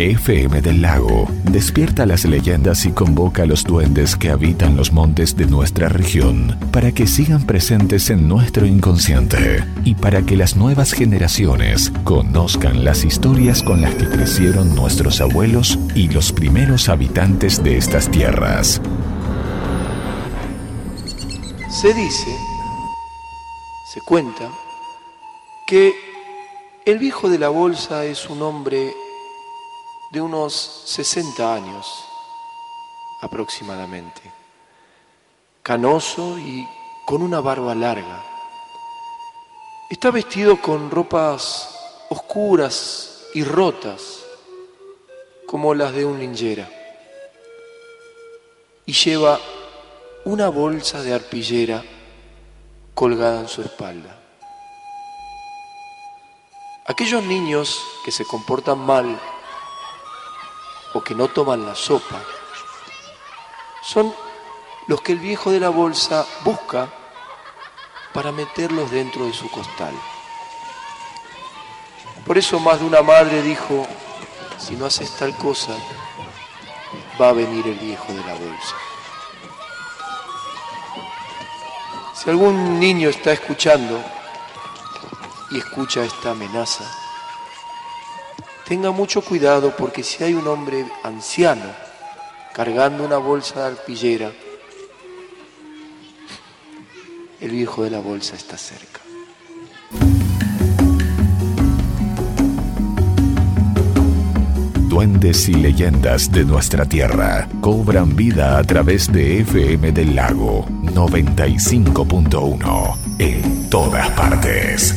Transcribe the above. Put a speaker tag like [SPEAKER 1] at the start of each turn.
[SPEAKER 1] FM del Lago despierta las leyendas y convoca a los duendes que habitan los montes de nuestra región para que sigan presentes en nuestro inconsciente y para que las nuevas generaciones conozcan las historias con las que crecieron nuestros abuelos y los primeros habitantes de estas tierras.
[SPEAKER 2] Se dice, se cuenta, que el viejo de la bolsa es un hombre de unos 60 años aproximadamente, canoso y con una barba larga. Está vestido con ropas oscuras y rotas, como las de un linjera, y lleva una bolsa de arpillera colgada en su espalda. Aquellos niños que se comportan mal o que no toman la sopa son los que el viejo de la bolsa busca para meterlos dentro de su costal. Por eso más de una madre dijo, si no haces tal cosa, va a venir el viejo de la bolsa. Si algún niño está escuchando y escucha esta amenaza, tenga mucho cuidado porque si hay un hombre anciano cargando una bolsa de arpillera, el viejo de la bolsa está cerca.
[SPEAKER 1] Duendes y leyendas de nuestra tierra cobran vida a través de FM del Lago 95.1 en todas partes.